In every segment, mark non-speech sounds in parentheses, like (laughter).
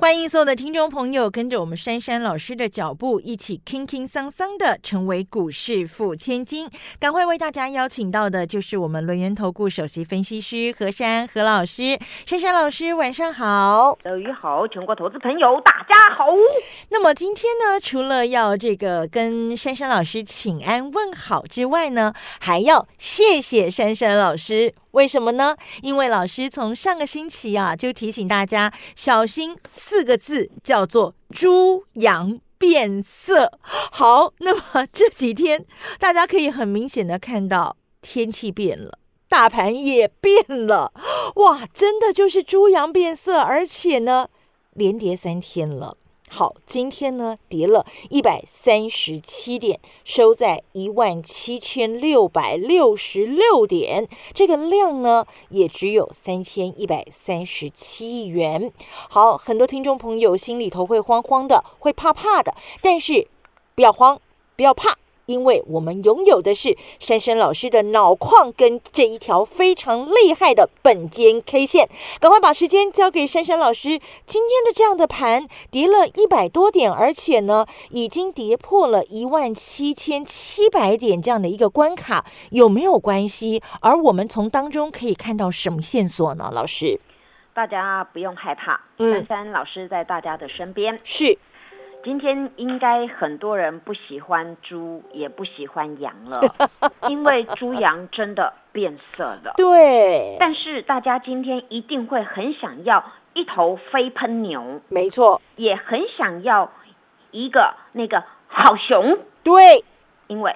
欢迎所有的听众朋友跟着我们珊珊老师的脚步，一起轻轻桑桑的成为股市富千金。赶快为大家邀请到的就是我们轮源投顾首席分析师何珊何老师。珊珊老师，晚上好。德语好，全国投资朋友大家好。那么今天呢，除了要这个跟珊珊老师请安问好之外呢，还要谢谢珊珊老师。为什么呢？因为老师从上个星期啊，就提醒大家小心四个字，叫做“猪羊变色”。好，那么这几天大家可以很明显的看到天气变了，大盘也变了，哇，真的就是猪羊变色，而且呢，连跌三天了。好，今天呢跌了一百三十七点，收在一万七千六百六十六点，这个量呢也只有三千一百三十七亿元。好，很多听众朋友心里头会慌慌的，会怕怕的，但是不要慌，不要怕。因为我们拥有的是珊珊老师的脑矿跟这一条非常厉害的本间 K 线，赶快把时间交给珊珊老师。今天的这样的盘跌了一百多点，而且呢已经跌破了一万七千七百点这样的一个关卡，有没有关系？而我们从当中可以看到什么线索呢？老师，大家不用害怕，珊珊老师在大家的身边。是。今天应该很多人不喜欢猪，也不喜欢羊了，(laughs) 因为猪羊真的变色了。对。但是大家今天一定会很想要一头飞喷牛，没错，也很想要一个那个好熊。对，因为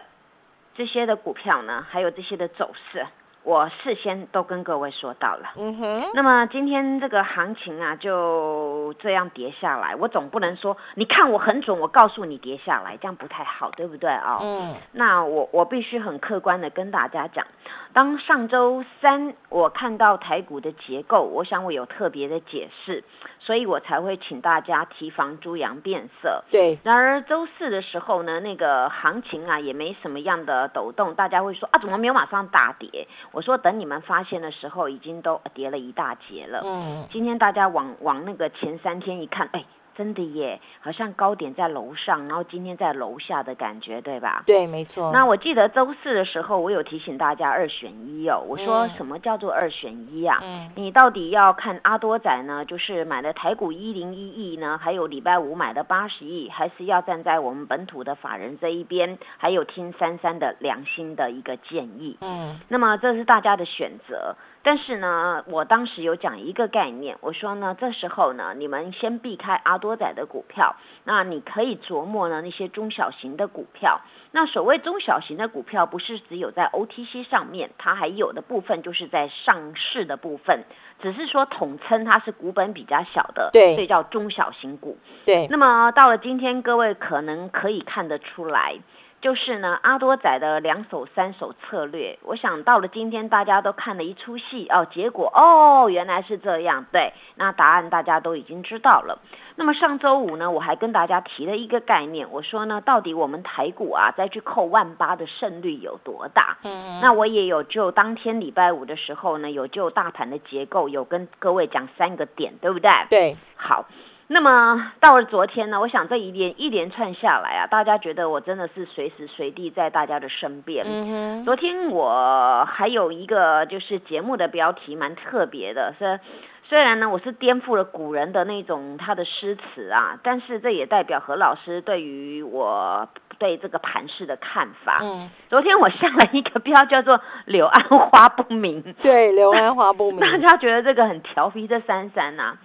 这些的股票呢，还有这些的走势。我事先都跟各位说到了，嗯哼。那么今天这个行情啊，就这样跌下来，我总不能说你看我很准，我告诉你跌下来，这样不太好，对不对啊？嗯。那我我必须很客观的跟大家讲，当上周三我看到台股的结构，我想我有特别的解释，所以我才会请大家提防猪羊变色。对。然而周四的时候呢，那个行情啊也没什么样的抖动，大家会说啊，怎么没有马上大跌？我说等你们发现的时候，已经都跌了一大截了。嗯，今天大家往往那个前三天一看，哎。真的耶，好像高点在楼上，然后今天在楼下的感觉，对吧？对，没错。那我记得周四的时候，我有提醒大家二选一哦。我说什么叫做二选一啊？嗯，你到底要看阿多仔呢，就是买的台股一零一亿呢，还有礼拜五买的八十亿，还是要站在我们本土的法人这一边，还有听三三的良心的一个建议？嗯，那么这是大家的选择。但是呢，我当时有讲一个概念，我说呢，这时候呢，你们先避开阿多仔的股票，那你可以琢磨呢那些中小型的股票。那所谓中小型的股票，不是只有在 OTC 上面，它还有的部分就是在上市的部分，只是说统称它是股本比较小的，对，所以叫中小型股。对。那么到了今天，各位可能可以看得出来。就是呢，阿多仔的两手三手策略，我想到了今天大家都看了一出戏哦，结果哦原来是这样，对，那答案大家都已经知道了。那么上周五呢，我还跟大家提了一个概念，我说呢，到底我们台股啊再去扣万八的胜率有多大？嗯，那我也有就当天礼拜五的时候呢，有就大盘的结构有跟各位讲三个点，对不对？对，好。那么到了昨天呢，我想这一连一连串下来啊，大家觉得我真的是随时随地在大家的身边。嗯昨天我还有一个就是节目的标题蛮特别的，是虽然呢我是颠覆了古人的那种他的诗词啊，但是这也代表何老师对于我对这个盘势的看法。嗯。昨天我下了一个标叫做“柳暗花不明”。对，柳暗花不 (laughs) 明。大家觉得这个很调皮，这三三呐。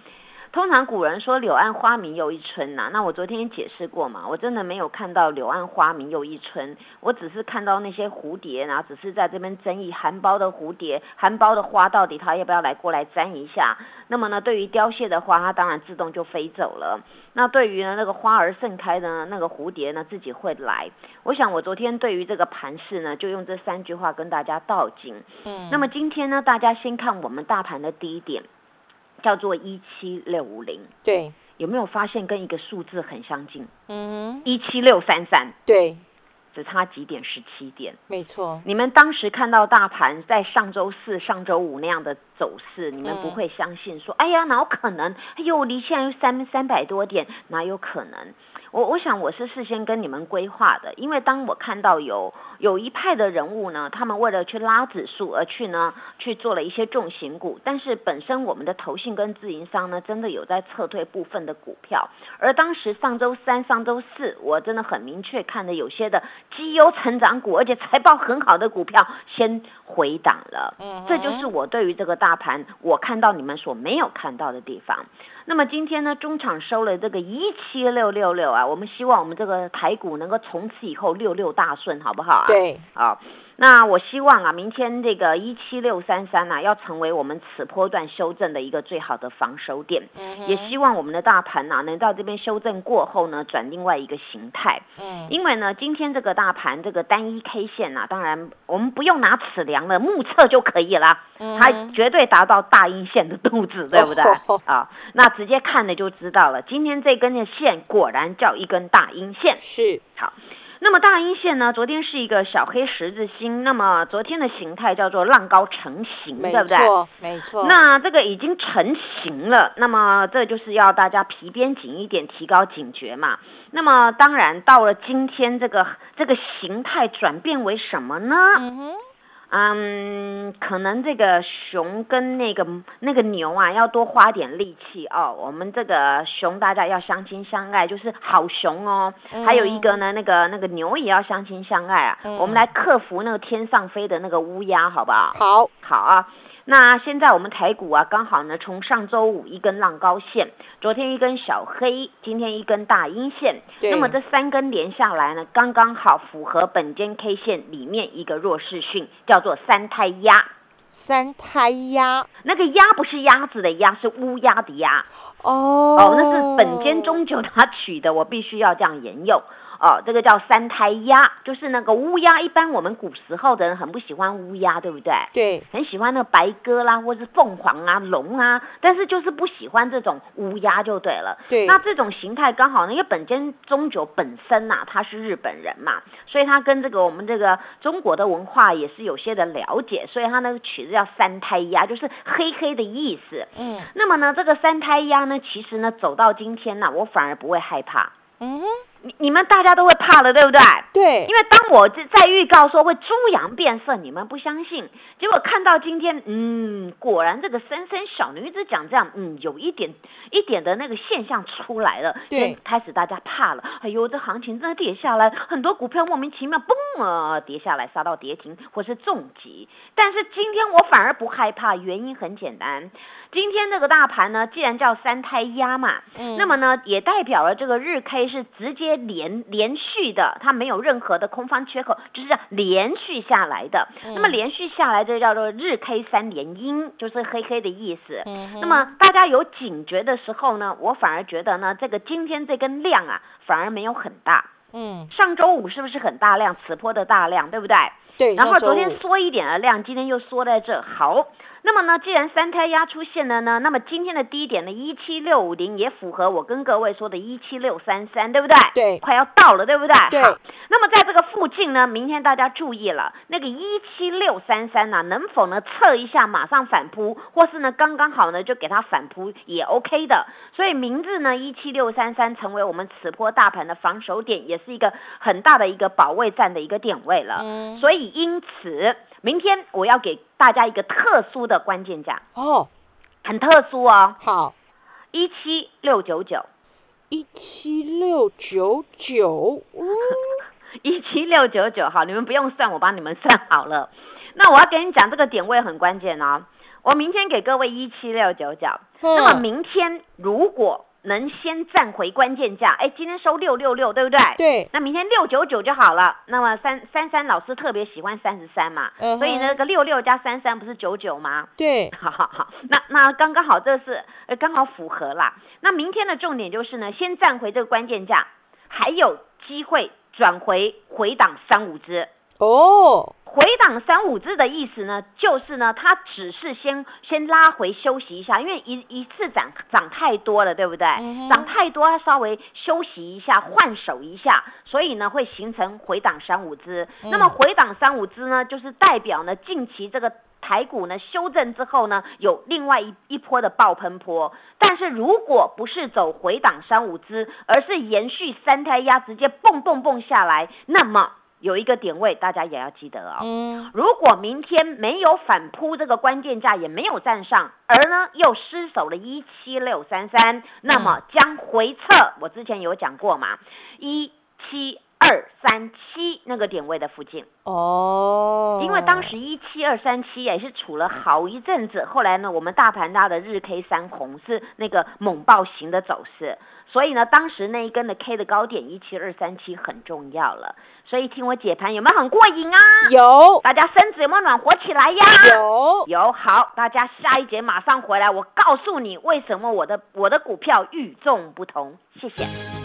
通常古人说“柳暗花明又一村”呐，那我昨天也解释过嘛，我真的没有看到“柳暗花明又一村”，我只是看到那些蝴蝶，然后只是在这边争议含苞的蝴蝶、含苞的花到底它要不要来过来沾一下。那么呢，对于凋谢的花，它当然自动就飞走了。那对于呢那个花儿盛开的那个蝴蝶呢，自己会来。我想我昨天对于这个盘势呢，就用这三句话跟大家道尽。嗯。那么今天呢，大家先看我们大盘的低点。叫做一七六五零，对，有没有发现跟一个数字很相近？嗯，一七六三三，对，只差几点，十七点，没错。你们当时看到大盘在上周四、上周五那样的走势，你们不会相信说，哎呀，哪有可能？哎呦，离现在三三百多点，哪有可能？我我想我是事先跟你们规划的，因为当我看到有有一派的人物呢，他们为了去拉指数而去呢去做了一些重型股，但是本身我们的投信跟自营商呢，真的有在撤退部分的股票，而当时上周三、上周四，我真的很明确看的有些的绩优成长股，而且财报很好的股票先回档了，嗯，这就是我对于这个大盘我看到你们所没有看到的地方。那么今天呢，中场收了这个一七六六六啊，我们希望我们这个台股能够从此以后六六大顺，好不好啊？对，好。那我希望啊，明天这个一七六三三呐，要成为我们此波段修正的一个最好的防守点。嗯，也希望我们的大盘呐，能到这边修正过后呢，转另外一个形态。嗯，因为呢，今天这个大盘这个单一 K 线呐，当然我们不用拿尺量了，目测就可以了。嗯，它绝对达到大阴线的肚子，(laughs) 对不对？啊，那直接看了就知道了。今天这根的线果然叫一根大阴线。是，好。那么大阴线呢？昨天是一个小黑十字星，那么昨天的形态叫做浪高成型，对不对？没错，没错。那这个已经成型了，那么这就是要大家皮鞭紧一点，提高警觉嘛。那么当然到了今天，这个这个形态转变为什么呢？嗯，可能这个熊跟那个那个牛啊，要多花点力气哦。我们这个熊大家要相亲相爱，就是好熊哦。还有一个呢，那个那个牛也要相亲相爱啊。我们来克服那个天上飞的那个乌鸦，好不好？好，好啊。那现在我们台股啊，刚好呢，从上周五一根浪高线，昨天一根小黑，今天一根大阴线，那么这三根连下来呢，刚刚好符合本间 K 线里面一个弱势讯，叫做三胎压。三胎鸭，那个鸭不是鸭子的鸭，是乌鸦的鸭。哦，哦，那是本间中九他取的，我必须要这样沿用。哦，这个叫三胎鸭，就是那个乌鸦。一般我们古时候的人很不喜欢乌鸦，对不对？对，很喜欢那个白鸽啦，或是凤凰啊、龙啊，但是就是不喜欢这种乌鸦就对了。对，那这种形态刚好呢，因为本间中九本身呐，他是日本人嘛，所以他跟这个我们这个中国的文化也是有些的了解，所以他那个曲子叫三胎鸭，就是黑黑的意思。嗯，那么呢，这个三胎鸭呢，其实呢，走到今天呢，我反而不会害怕。嗯。你你们大家都会怕了，对不对？对，因为当我在预告说会猪羊变色，你们不相信，结果看到今天，嗯，果然这个深深小女子讲这样，嗯，有一点一点的那个现象出来了，对，开始大家怕了，哎呦，这行情真的跌下来，很多股票莫名其妙嘣啊跌下来，杀到跌停或是重击，但是今天我反而不害怕，原因很简单。今天这个大盘呢，既然叫三胎压嘛，嗯，那么呢，也代表了这个日 K 是直接连连续的，它没有任何的空方缺口，就是这样连续下来的。那么连续下来，这叫做日 K 三连阴，就是黑黑的意思。嗯，那么大家有警觉的时候呢，我反而觉得呢，这个今天这根量啊，反而没有很大。嗯，上周五是不是很大量？此波的大量，对不对？对。然后昨天缩一点的量，今天又缩在这，好。那么呢，既然三胎压出现了呢，那么今天的低点呢，一七六五零也符合我跟各位说的一七六三三，对不对？对，快要到了，对不对？对。那么在这个附近呢，明天大家注意了，那个一七六三三呢，能否呢测一下马上反扑，或是呢刚刚好呢就给它反扑也 OK 的。所以明日呢，一七六三三成为我们此波大盘的防守点，也是一个很大的一个保卫战的一个点位了。嗯。所以因此。明天我要给大家一个特殊的关键价哦，很特殊哦。好，一七六九九，一七六九九，(laughs) 一七六九九。好，你们不用算，我帮你们算好了。(laughs) 那我要跟你讲，这个点位很关键哦。我明天给各位一七六九九。那么明天如果能先站回关键价，哎，今天收六六六，对不对？对。那明天六九九就好了。那么三三三老师特别喜欢三十三嘛，所以那个六六加三三不是九九吗？对。(laughs) 好好好，那那刚刚好，这是呃刚好符合啦。那明天的重点就是呢，先站回这个关键价，还有机会转回回档三五只。哦。回档三五只的意思呢，就是呢，它只是先先拉回休息一下，因为一一次涨涨太多了，对不对？涨太多，它稍微休息一下，换手一下，所以呢，会形成回档三五只。那么回档三五只呢，就是代表呢，近期这个台股呢修正之后呢，有另外一一波的爆喷波。但是如果不是走回档三五只，而是延续三胎压，直接蹦蹦蹦下来，那么。有一个点位，大家也要记得哦。嗯，如果明天没有反扑这个关键价，也没有站上，而呢又失守了一七六三三，那么将回撤。我之前有讲过嘛，一七二三七那个点位的附近。哦，因为当时一七二三七也是处了好一阵子，后来呢，我们大盘拉的日 K 三红是那个猛爆型的走势。所以呢，当时那一根的 K 的高点一七二三七很重要了。所以听我解盘有没有很过瘾啊？有，大家身子有没有暖和起来呀？有，有。好，大家下一节马上回来，我告诉你为什么我的我的股票与众不同。谢谢。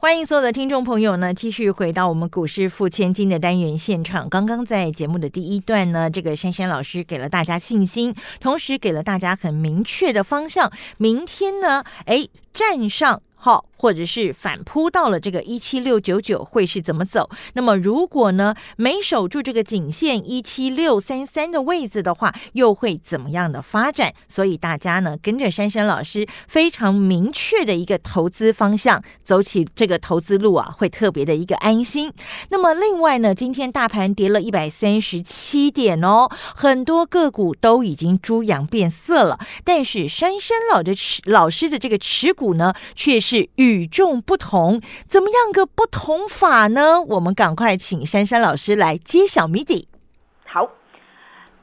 欢迎所有的听众朋友呢，继续回到我们股市付千金的单元现场。刚刚在节目的第一段呢，这个珊珊老师给了大家信心，同时给了大家很明确的方向。明天呢，哎，站上。好，或者是反扑到了这个一七六九九会是怎么走？那么如果呢没守住这个颈线一七六三三的位置的话，又会怎么样的发展？所以大家呢跟着珊珊老师非常明确的一个投资方向，走起这个投资路啊，会特别的一个安心。那么另外呢，今天大盘跌了一百三十七点哦，很多个股都已经猪羊变色了，但是珊珊老的持老师的这个持股呢，却是。是与众不同，怎么样个不同法呢？我们赶快请珊珊老师来揭晓谜底。好，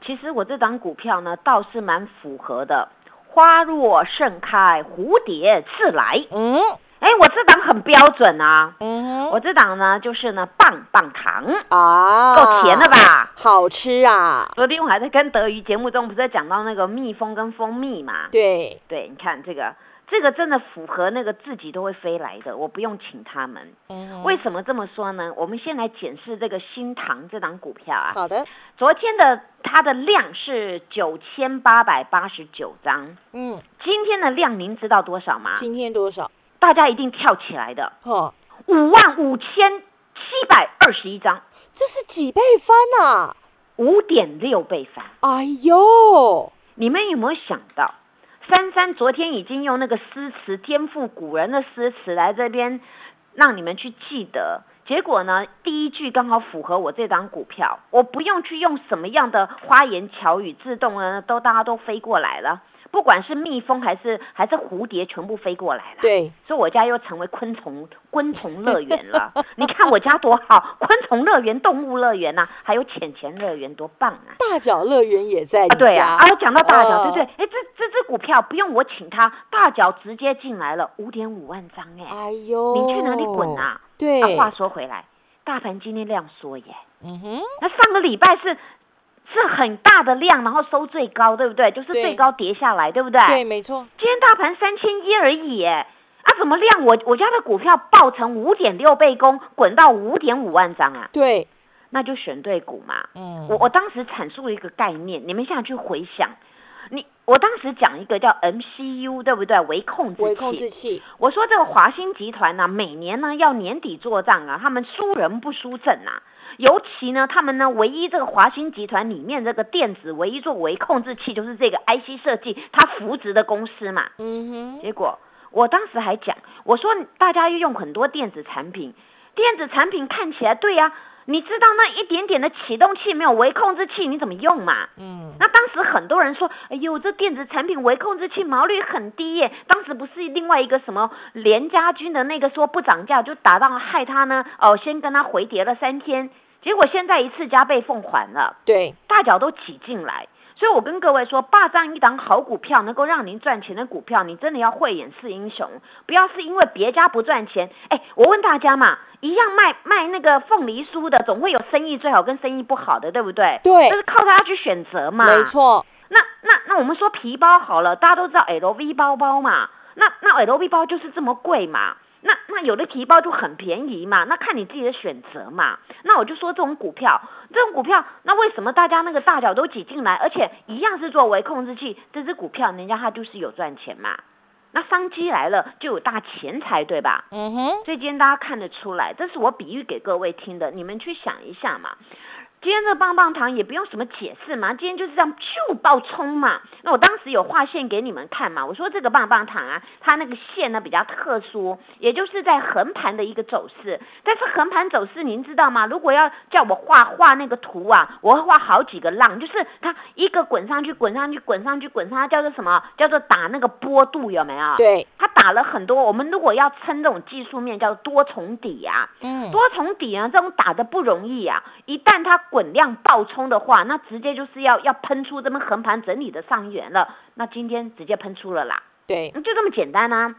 其实我这张股票呢，倒是蛮符合的。花若盛开，蝴蝶自来。嗯，哎，我这档很标准啊。嗯，我这档呢，就是呢，棒棒糖啊，够甜了吧？好吃啊！昨天我还在跟德瑜节目中，不是在讲到那个蜜蜂跟蜂蜜嘛？对，对，你看这个。这个真的符合那个自己都会飞来的，我不用请他们。为什么这么说呢？我们先来检视这个新塘这档股票啊。好的。昨天的它的量是九千八百八十九张。嗯。今天的量您知道多少吗？今天多少？大家一定跳起来的。哦。五万五千七百二十一张。这是几倍翻啊？五点六倍翻。哎呦！你们有没有想到？珊珊昨天已经用那个诗词颠覆古人的诗词来这边，让你们去记得。结果呢，第一句刚好符合我这张股票，我不用去用什么样的花言巧语，自动呢都大家都飞过来了。不管是蜜蜂还是还是蝴蝶，全部飞过来了。对，所以我家又成为昆虫昆虫乐园了。(laughs) 你看我家多好，昆虫乐园、动物乐园呐，还有浅浅乐园，多棒啊！大脚乐园也在啊，对啊，啊，讲到大脚，对不对？哎，这这只股票不用我请他，大脚直接进来了，五点五万张哎！哎呦，你去哪里滚啊？对，话说回来，大盘今天量缩耶。嗯哼，那上个礼拜是。是很大的量，然后收最高，对不对？就是最高跌下来，对不对？对，没错。今天大盘三千一而已，哎，啊，怎么量？我我家的股票爆成五点六倍攻，滚到五点五万张啊！对，那就选对股嘛。嗯，我我当时阐述了一个概念，你们现在去回想，你我当时讲一个叫 MCU，对不对？微控制器。微控制器。我说这个华兴集团呢，每年呢要年底做账啊，他们输人不输阵啊。尤其呢，他们呢唯一这个华兴集团里面这个电子唯一做微控制器，就是这个 IC 设计，它扶植的公司嘛。嗯哼。结果我当时还讲，我说大家用很多电子产品，电子产品看起来对呀。你知道那一点点的启动器没有微控制器，你怎么用嘛？嗯，那当时很多人说，哎呦，这电子产品微控制器毛率很低耶。当时不是另外一个什么联家军的那个说不涨价就打到害他呢？哦，先跟他回跌了三天，结果现在一次加倍奉还了。对，大脚都挤进来。所以我跟各位说，霸占一档好股票，能够让您赚钱的股票，你真的要慧眼识英雄，不要是因为别家不赚钱。哎，我问大家嘛，一样卖卖那个凤梨酥的，总会有生意最好跟生意不好的，对不对？对，就是靠大家去选择嘛。没错。那那那我们说皮包好了，大家都知道 LV 包包嘛，那那 LV 包就是这么贵嘛。那那有的提包就很便宜嘛，那看你自己的选择嘛。那我就说这种股票，这种股票，那为什么大家那个大脚都挤进来，而且一样是做微控制器，这只股票人家它就是有赚钱嘛。那商机来了就有大钱财，对吧？嗯哼。所以今天大家看得出来，这是我比喻给各位听的，你们去想一下嘛。今天这棒棒糖也不用什么解释嘛，今天就是这样就爆冲嘛。那我当时有画线给你们看嘛，我说这个棒棒糖啊，它那个线呢比较特殊，也就是在横盘的一个走势。但是横盘走势您知道吗？如果要叫我画画那个图啊，我会画好几个浪，就是它一个滚上去，滚上去，滚上去，滚上，叫做什么？叫做打那个波度有没有？对，它打了很多。我们如果要称这种技术面叫多重底啊，嗯，多重底啊，这种打的不容易啊，一旦它。滚量爆冲的话，那直接就是要要喷出这么横盘整理的上缘了。那今天直接喷出了啦，对，就这么简单啊。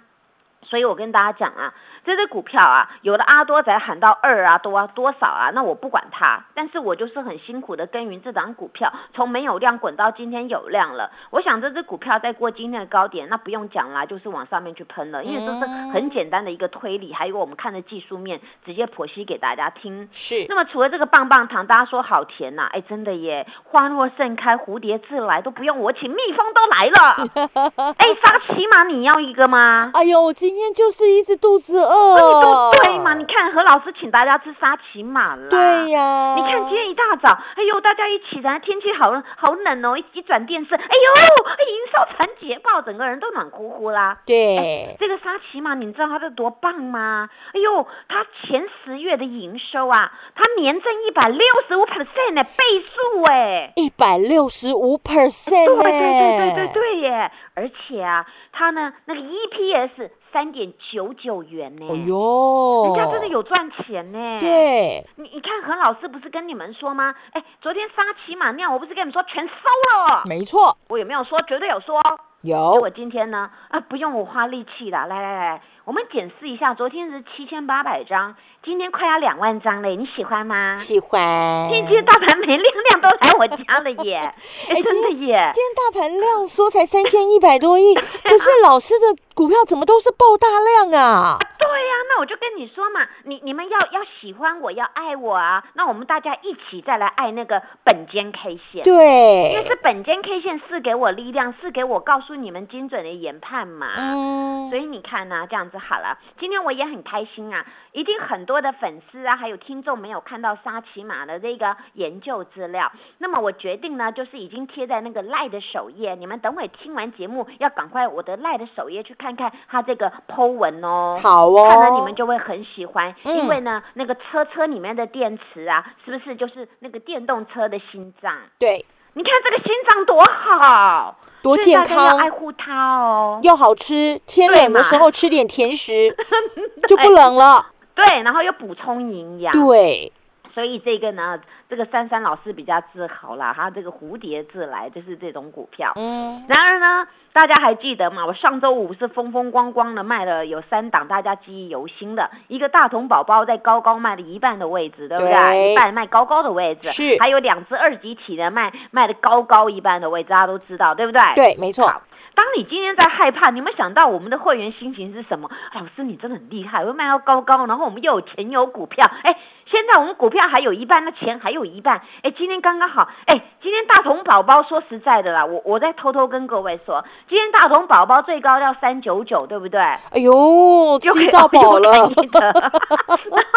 所以我跟大家讲啊。这只股票啊，有的阿多仔喊到二啊多啊多少啊，那我不管它，但是我就是很辛苦的耕耘这档股票，从没有量滚到今天有量了。我想这只股票再过今天的高点，那不用讲啦，就是往上面去喷了，因为这是很简单的一个推理，还有我们看的技术面，直接剖析给大家听。是。那么除了这个棒棒糖，大家说好甜呐，哎，真的耶，花若盛开，蝴蝶自来，都不用我请，蜜蜂都来了。(laughs) 哎，沙琪玛，你要一个吗？哎呦，今天就是一直肚子饿。哦，对嘛？你看何老师请大家吃沙琪玛啦。对呀。你看今天一大早，哎呦，大家一起来，天气好好冷哦，一一转电视，哎呦，营收传捷报，整个人都暖乎乎啦。对。这个沙琪玛，你知道它是多棒吗？哎呦，它前十月的营收啊，它年增一百六十五 percent 呢，倍数哎。一百六十五 percent 对对对对对对耶！而且啊，它呢那个 EPS。三点九九元呢！哎呦，人家真的有赚钱呢。对，你你看何老师不是跟你们说吗？哎，昨天沙琪玛尿，我不是跟你们说全收了？没错，我有没有说？绝对有说。有。我今天呢，啊，不用我花力气了。来来来，我们检视一下，昨天是七千八百张，今天快要两万张嘞，你喜欢吗？喜欢。今天大盘没量量都来我家了耶！(laughs) 哎，真的耶！今天大盘量缩才三千一百多亿，可是老师的。股票怎么都是爆大量啊？对呀，那我就跟你说嘛，你你们要要喜欢我，要爱我啊，那我们大家一起再来爱那个本间 K 线。对，因为是本间 K 线是给我力量，是给我告诉你们精准的研判嘛。嗯。所以你看呢，这样子好了，今天我也很开心啊，一定很多的粉丝啊，还有听众没有看到沙琪玛的这个研究资料，那么我决定呢，就是已经贴在那个赖的首页，你们等会听完节目要赶快我的赖的首页去看。看看它这个剖文哦，好哦，看了你们就会很喜欢，因为呢，那个车车里面的电池啊，是不是就是那个电动车的心脏？对，你看这个心脏多好，多健康，爱护它哦，又好吃，天冷的时候吃点甜食 (laughs) 就不冷了，对，然后又补充营养，对。所以这个呢，这个珊珊老师比较自豪啦，他这个蝴蝶自来就是这种股票。嗯，然而呢，大家还记得吗？我上周五是风风光光的卖了有三档，大家记忆犹新的，一个大同宝宝在高高卖了一半的位置，对不对？一半卖高高的位置，是。还有两只二级体的卖卖的高高一半的位置，大家都知道，对不对？对，没错。当你今天在害怕，你有没有想到我们的会员心情是什么？老师，你真的很厉害，会卖到高高，然后我们又有钱有股票，哎，现在我们股票还有一半，那钱还有一半，哎，今天刚刚好，哎，今天大同宝宝说实在的啦，我我在偷偷跟各位说，今天大同宝宝最高要三九九，对不对？哎呦，吃到饱了。(laughs)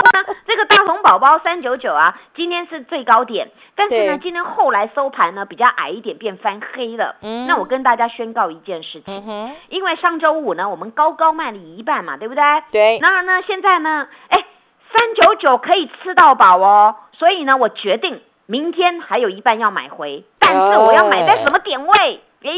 宝宝三九九啊，今天是最高点。但是呢，今天后来收盘呢比较矮一点，变翻黑了。嗯，那我跟大家宣告一件事情，因为上周五呢，我们高高卖了一半嘛，对不对？对。然后呢，现在呢，哎，三九九可以吃到饱哦，所以呢，我决定明天还有一半要买回，但是我要买在什么点位？哎，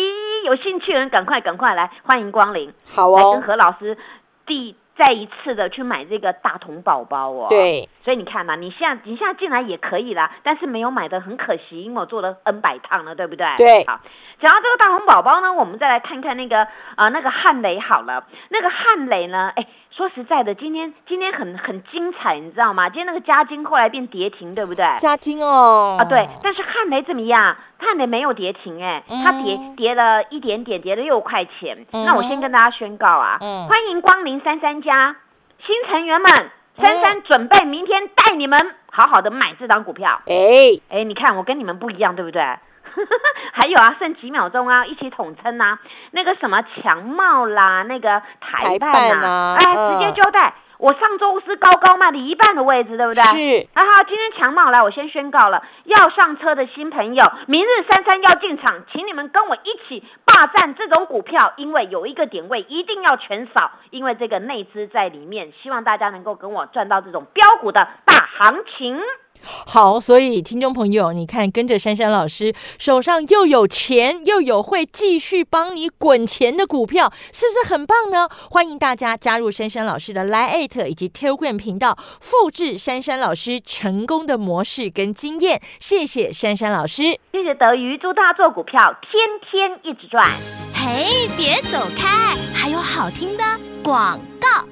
有兴趣的人赶快赶快来，欢迎光临。好哦，来跟何老师第。再一次的去买这个大同宝宝哦，对，所以你看嘛，你现在你现在进来也可以啦，但是没有买的很可惜，因为我做了 N 百趟了，对不对？对，好，讲到这个大红宝宝呢，我们再来看看那个啊那个汉雷好了，那个汉雷呢，哎。说实在的，今天今天很很精彩，你知道吗？今天那个嘉金后来变跌停，对不对？嘉金哦，啊对，但是汉雷怎么样？汉雷没有跌停，哎，它跌跌了一点点，跌了六块钱。那我先跟大家宣告啊，欢迎光临三三家新成员们，珊珊准备明天带你们好好的买这张股票。哎哎，你看我跟你们不一样，对不对？(laughs) 还有啊，剩几秒钟啊，一起统称啊，那个什么强茂啦，那个台办呐，哎，直接交代，我上周是高高卖了一半的位置，对不对？是。啊好，今天强茂来，我先宣告了，要上车的新朋友，明日三三要进场，请你们跟我一起霸占这种股票，因为有一个点位一定要全扫，因为这个内资在里面，希望大家能够跟我赚到这种标股的大行情。好，所以听众朋友，你看跟着珊珊老师手上又有钱，又有会继续帮你滚钱的股票，是不是很棒呢？欢迎大家加入珊珊老师的 Line 以及 Telegram 频道，复制珊珊老师成功的模式跟经验。谢谢珊珊老师，谢谢德瑜，祝大家做股票天天一直赚。嘿，别走开，还有好听的广告。